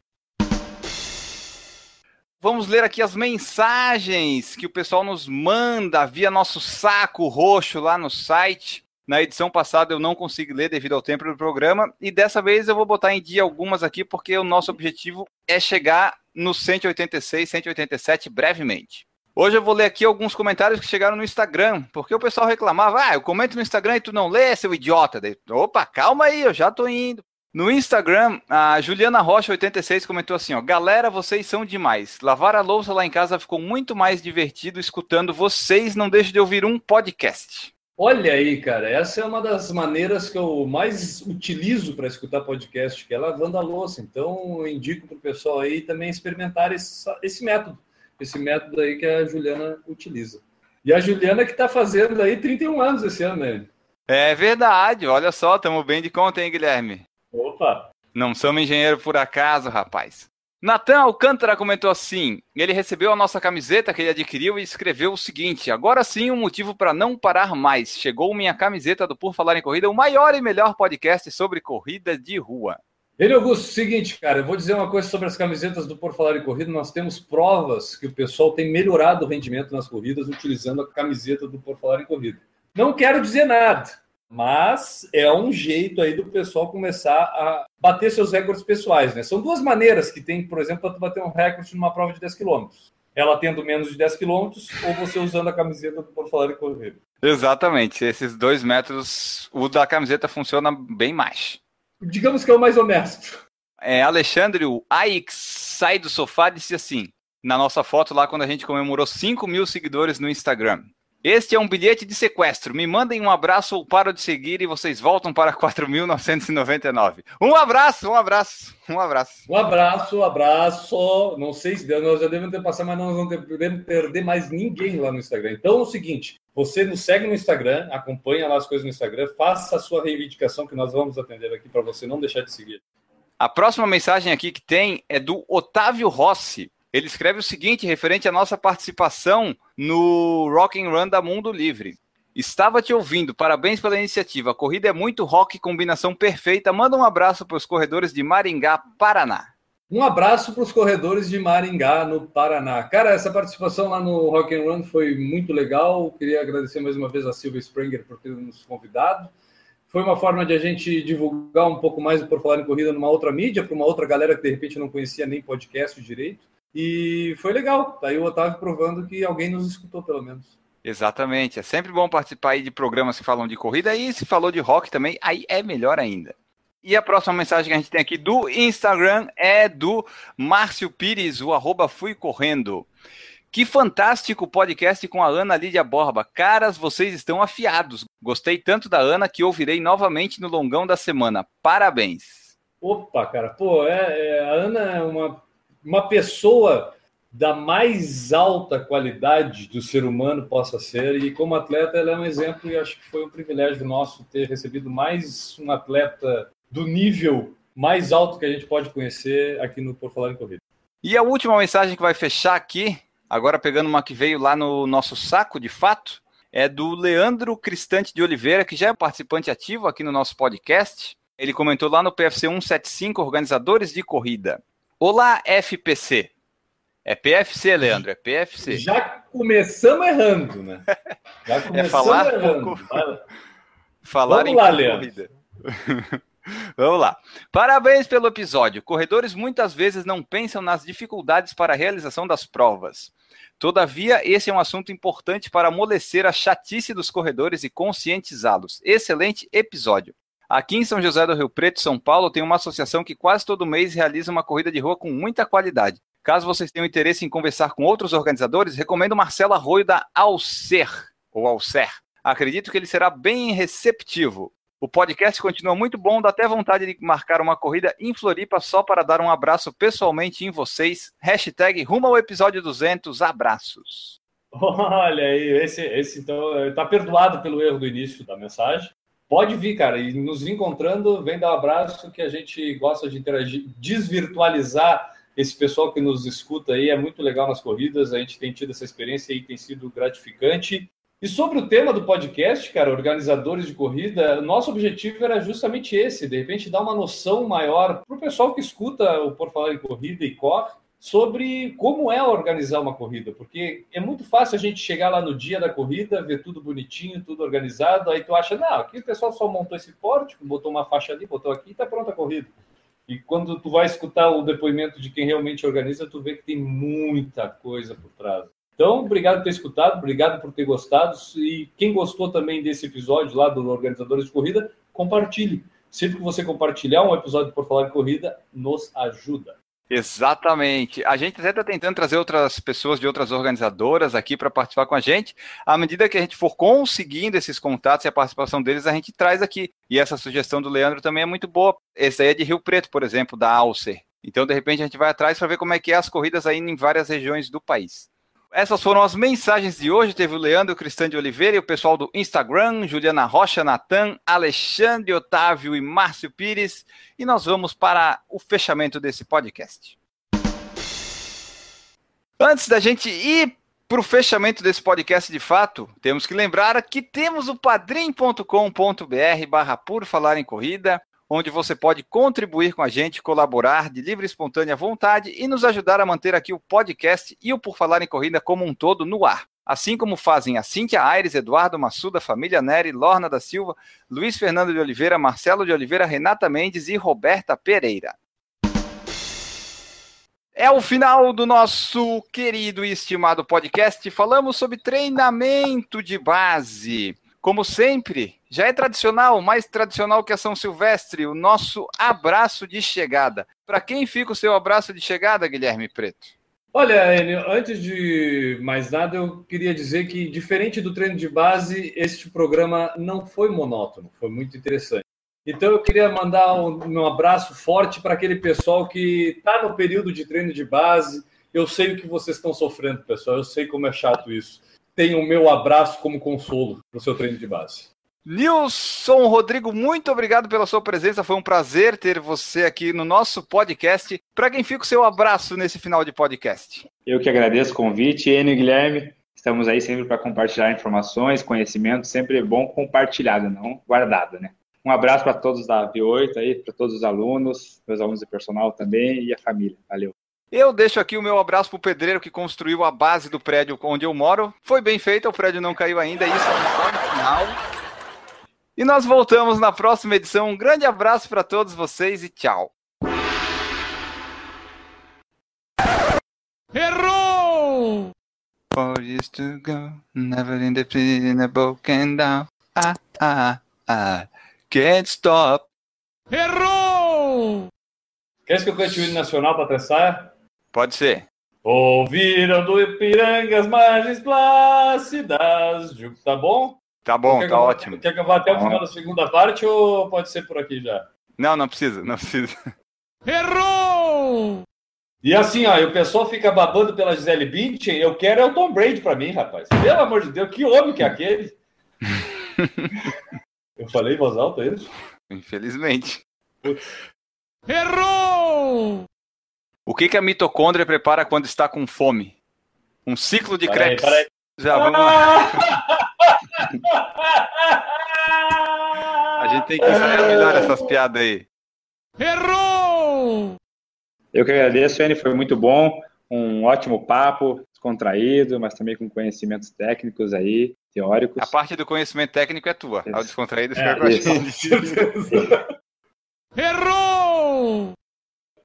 Speaker 3: Vamos ler aqui as mensagens que o pessoal nos manda via nosso saco roxo lá no site. Na edição passada eu não consegui ler devido ao tempo do programa e dessa vez eu vou botar em dia algumas aqui porque o nosso objetivo é chegar no 186, 187 brevemente. Hoje eu vou ler aqui alguns comentários que chegaram no Instagram, porque o pessoal reclamava, ah, eu comento no Instagram e tu não lê, seu idiota. Daí, Opa, calma aí, eu já tô indo. No Instagram, a Juliana Rocha 86 comentou assim, ó, galera, vocês são demais. Lavar a louça lá em casa ficou muito mais divertido escutando vocês, não deixe de ouvir um podcast.
Speaker 4: Olha aí, cara, essa é uma das maneiras que eu mais utilizo para escutar podcast, que é lavando a louça. Então, eu indico para o pessoal aí também experimentar esse, esse método, esse método aí que a Juliana utiliza. E a Juliana que está fazendo aí 31 anos esse ano, né?
Speaker 3: É verdade, olha só, estamos bem de conta, hein, Guilherme?
Speaker 4: Opa!
Speaker 3: Não somos engenheiro por acaso, rapaz. Natan Alcântara comentou assim: ele recebeu a nossa camiseta que ele adquiriu e escreveu o seguinte: agora sim, um motivo para não parar mais. Chegou minha camiseta do Por Falar em Corrida, o maior e melhor podcast sobre corrida de rua.
Speaker 4: Ele Augusto, seguinte, cara, eu vou dizer uma coisa sobre as camisetas do Por Falar em Corrida. Nós temos provas que o pessoal tem melhorado o rendimento nas corridas utilizando a camiseta do Por Falar em Corrida. Não quero dizer nada, mas é um jeito aí do pessoal começar a bater seus recordes pessoais, né? São duas maneiras que tem, por exemplo, para bater um recorde numa prova de 10 km. Ela tendo menos de 10 km ou você usando a camiseta do Por Falar em Corrida.
Speaker 3: Exatamente, esses dois métodos, o da camiseta funciona bem mais.
Speaker 4: Digamos que é o mais honesto.
Speaker 3: É, Alexandre, o Aix sai do sofá disse assim, na nossa foto lá quando a gente comemorou 5 mil seguidores no Instagram. Este é um bilhete de sequestro. Me mandem um abraço ou paro de seguir e vocês voltam para 4.999. Um abraço, um abraço, um abraço.
Speaker 4: Um abraço, um abraço. Não sei se nós já devemos ter passado, mas nós não podemos perder mais ninguém lá no Instagram. Então é o seguinte: você nos segue no Instagram, acompanha lá as coisas no Instagram, faça a sua reivindicação que nós vamos atender aqui para você não deixar de seguir.
Speaker 3: A próxima mensagem aqui que tem é do Otávio Rossi. Ele escreve o seguinte, referente à nossa participação no Rock and Run da Mundo Livre. Estava te ouvindo, parabéns pela iniciativa. A corrida é muito rock, combinação perfeita. Manda um abraço para os corredores de Maringá, Paraná.
Speaker 4: Um abraço para os corredores de Maringá, no Paraná. Cara, essa participação lá no Rock and Run foi muito legal. Queria agradecer mais uma vez a Silvia Springer por ter nos convidado. Foi uma forma de a gente divulgar um pouco mais o Por Falar em Corrida numa outra mídia, para uma outra galera que de repente não conhecia nem podcast direito. E foi legal. Tá aí o Otávio provando que alguém nos escutou, pelo menos.
Speaker 3: Exatamente. É sempre bom participar aí de programas que falam de corrida e se falou de rock também, aí é melhor ainda. E a próxima mensagem que a gente tem aqui do Instagram é do Márcio Pires, o arroba Fui Correndo. Que fantástico podcast com a Ana Lídia Borba. Caras, vocês estão afiados. Gostei tanto da Ana que ouvirei novamente no longão da semana. Parabéns.
Speaker 4: Opa, cara, pô, é, é, a Ana é uma uma pessoa da mais alta qualidade do ser humano possa ser, e como atleta ela é um exemplo, e acho que foi um privilégio nosso ter recebido mais um atleta do nível mais alto que a gente pode conhecer aqui no Por Falar em Corrida.
Speaker 3: E a última mensagem que vai fechar aqui, agora pegando uma que veio lá no nosso saco, de fato, é do Leandro Cristante de Oliveira, que já é participante ativo aqui no nosso podcast. Ele comentou lá no PFC 175, Organizadores de Corrida. Olá, FPC. É PFC, Leandro, é PFC.
Speaker 4: Já começamos errando, né? Já começamos
Speaker 3: é falar
Speaker 4: errando.
Speaker 3: Pouco... Falar
Speaker 4: Vamos
Speaker 3: em
Speaker 4: lá,
Speaker 3: corrida. Vamos lá. Parabéns pelo episódio. Corredores muitas vezes não pensam nas dificuldades para a realização das provas. Todavia, esse é um assunto importante para amolecer a chatice dos corredores e conscientizá-los. Excelente episódio. Aqui em São José do Rio Preto, São Paulo, tem uma associação que quase todo mês realiza uma corrida de rua com muita qualidade. Caso vocês tenham interesse em conversar com outros organizadores, recomendo Marcelo Arroio da Alcer, ou Alcer. Acredito que ele será bem receptivo. O podcast continua muito bom, dá até vontade de marcar uma corrida em Floripa só para dar um abraço pessoalmente em vocês. Hashtag rumo ao episódio 200, abraços.
Speaker 4: Olha aí, esse, esse então está perdoado pelo erro do início da mensagem. Pode vir, cara, e nos encontrando, vem dar um abraço que a gente gosta de interagir, desvirtualizar esse pessoal que nos escuta aí, é muito legal nas corridas, a gente tem tido essa experiência e tem sido gratificante. E sobre o tema do podcast, cara, organizadores de corrida, nosso objetivo era justamente esse, de repente dar uma noção maior para o pessoal que escuta o Por Falar em Corrida e corre, sobre como é organizar uma corrida, porque é muito fácil a gente chegar lá no dia da corrida, ver tudo bonitinho, tudo organizado, aí tu acha, não, aqui o pessoal só montou esse pórtico, botou uma faixa ali, botou aqui e tá pronta a corrida. E quando tu vai escutar o depoimento de quem realmente organiza, tu vê que tem muita coisa por trás. Então, obrigado por ter escutado, obrigado por ter gostado. E quem gostou também desse episódio lá do Organizadores de Corrida, compartilhe. Sempre que você compartilhar um episódio por falar de corrida, nos ajuda.
Speaker 3: Exatamente. A gente até está tentando trazer outras pessoas de outras organizadoras aqui para participar com a gente. À medida que a gente for conseguindo esses contatos e a participação deles, a gente traz aqui. E essa sugestão do Leandro também é muito boa. Esse aí é de Rio Preto, por exemplo, da Alcer. Então, de repente, a gente vai atrás para ver como é que é as corridas aí em várias regiões do país. Essas foram as mensagens de hoje. Teve o Leandro Cristã de Oliveira e o pessoal do Instagram, Juliana Rocha, Natan, Alexandre Otávio e Márcio Pires. E nós vamos para o fechamento desse podcast. Antes da gente ir para o fechamento desse podcast de fato, temos que lembrar que temos o padrim.com.br barra por falar em corrida onde você pode contribuir com a gente, colaborar de livre e espontânea vontade e nos ajudar a manter aqui o podcast e o Por Falar em Corrida como um todo no ar. Assim como fazem a Cíntia Aires, Eduardo Massuda, Família Neri, Lorna da Silva, Luiz Fernando de Oliveira, Marcelo de Oliveira, Renata Mendes e Roberta Pereira. É o final do nosso querido e estimado podcast. Falamos sobre treinamento de base. Como sempre, já é tradicional, mais tradicional que a São Silvestre, o nosso abraço de chegada. Para quem fica o seu abraço de chegada, Guilherme Preto?
Speaker 4: Olha, Enio, antes de mais nada, eu queria dizer que, diferente do treino de base, este programa não foi monótono, foi muito interessante. Então, eu queria mandar um, um abraço forte para aquele pessoal que está no período de treino de base. Eu sei o que vocês estão sofrendo, pessoal, eu sei como é chato isso tem o meu abraço como consolo para o seu treino de base.
Speaker 3: Nilson Rodrigo, muito obrigado pela sua presença. Foi um prazer ter você aqui no nosso podcast. Para quem fica o seu abraço nesse final de podcast?
Speaker 5: Eu que agradeço o convite, Enio e Guilherme. Estamos aí sempre para compartilhar informações, conhecimento, sempre bom compartilhado, não guardado, né? Um abraço para todos da V8 aí, para todos os alunos, meus alunos de personal também e a família. Valeu.
Speaker 3: Eu deixo aqui o meu abraço pro pedreiro que construiu a base do prédio onde eu moro. Foi bem feito, o prédio não caiu ainda, isso é um final. E nós voltamos na próxima edição. Um grande abraço para todos vocês e tchau.
Speaker 2: Errou!
Speaker 3: For years to go, never in the broken down. Ah, ah, ah, can't stop.
Speaker 2: Errou!
Speaker 4: Quer que eu cante o hino nacional para testar?
Speaker 3: Pode ser.
Speaker 4: Ouviram do Ipiranga as margens plácidas. Tá bom?
Speaker 3: Tá bom,
Speaker 4: quer
Speaker 3: tá
Speaker 4: eu,
Speaker 3: ótimo.
Speaker 4: Quer vá até o final da segunda parte ou pode ser por aqui já?
Speaker 3: Não, não precisa, não precisa.
Speaker 2: Errou!
Speaker 4: E assim, ó, o pessoal fica babando pela Gisele Bündchen, eu quero é o Tom Brady pra mim, rapaz. Pelo amor de Deus, que homem que é aquele? eu falei em voz alta isso?
Speaker 3: Infelizmente.
Speaker 2: Errou!
Speaker 3: O que, que a mitocôndria prepara quando está com fome? Um ciclo de
Speaker 4: Peraí,
Speaker 3: crepes.
Speaker 4: peraí.
Speaker 3: Já vamos lá. A gente tem que ensaiar melhor essas piadas aí.
Speaker 2: Errou!
Speaker 5: Eu que agradeço, N, foi muito bom. Um ótimo papo, descontraído, mas também com conhecimentos técnicos aí, teóricos.
Speaker 3: A parte do conhecimento técnico é tua.
Speaker 5: Isso.
Speaker 3: Ao descontraído fica
Speaker 4: É,
Speaker 3: com a gente.
Speaker 2: Errou!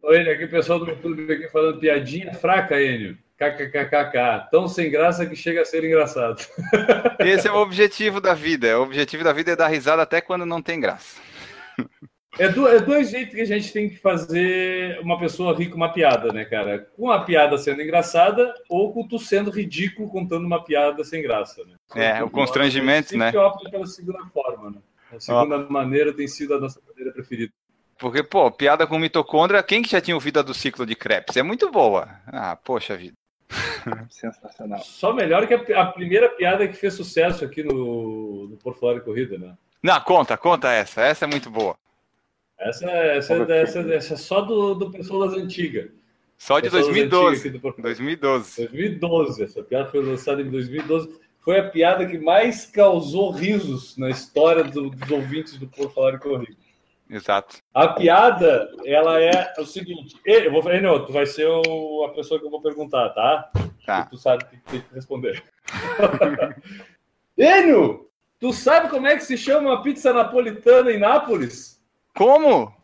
Speaker 4: Oi, aqui o pessoal do YouTube aqui falando piadinha fraca, Enio. KKKKK. Tão sem graça que chega a ser engraçado.
Speaker 3: Esse é o objetivo da vida. O objetivo da vida é dar risada até quando não tem graça.
Speaker 4: É, do- é dois jeitos que a gente tem que fazer uma pessoa rir com uma piada, né, cara? Com a piada sendo engraçada ou com tu sendo ridículo contando uma piada sem graça, né?
Speaker 3: É, o constrangimento,
Speaker 4: sempre
Speaker 3: né?
Speaker 4: que opta pela segunda forma, né? A segunda maneira tem sido a nossa maneira preferida.
Speaker 3: Porque, pô, piada com mitocôndria, quem que já tinha ouvido a do ciclo de Krebs? É muito boa. Ah, poxa vida.
Speaker 5: Sensacional.
Speaker 4: Só melhor que a, a primeira piada que fez sucesso aqui no, no Por Falar em Corrida, né?
Speaker 3: Não, conta, conta essa. Essa é muito boa.
Speaker 4: Essa, essa, essa, essa é só do, do pessoal das antigas.
Speaker 3: Só de
Speaker 4: Pessoal das antigas
Speaker 3: 2012.
Speaker 4: aqui do Por Falar.
Speaker 3: 2012.
Speaker 4: 2012. Essa piada foi lançada em 2012. Foi a piada que mais causou risos na história do- dos ouvintes do Por Falar em Corrida.
Speaker 3: Exato.
Speaker 4: A piada, ela é o seguinte. Eu vou, Enio, tu vai ser o- a pessoa que eu vou perguntar, tá?
Speaker 3: Tá.
Speaker 4: Tu sabe o que tem que responder. Enio, tu sabe como é que se chama uma pizza napolitana em Nápoles?
Speaker 3: Como?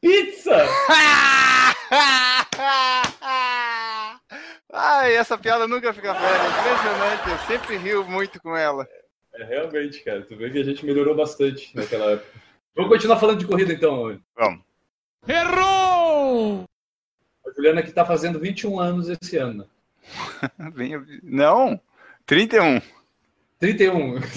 Speaker 4: Pizza!
Speaker 3: Ai, essa piada nunca fica velha. Impressionante. Eu sempre rio muito com ela.
Speaker 4: É, realmente, cara. Tu vê que a gente melhorou bastante naquela época. Vamos continuar falando de corrida, então.
Speaker 3: Vamos.
Speaker 2: Errou!
Speaker 4: A Juliana que tá fazendo 21 anos esse ano.
Speaker 3: Não, 31.
Speaker 4: 31.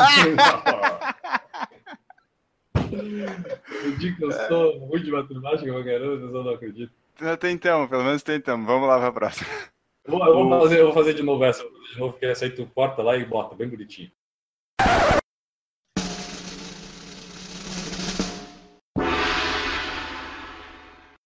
Speaker 4: Eu digo que eu sou ruim de matemática, mas garoto, eu só não acredito.
Speaker 3: Tentamos, pelo menos tentamos. Vamos lá para a próxima.
Speaker 4: Eu vou, eu vou fazer, eu vou fazer de novo essa. De novo, que essa aí tu corta lá e bota bem bonitinho.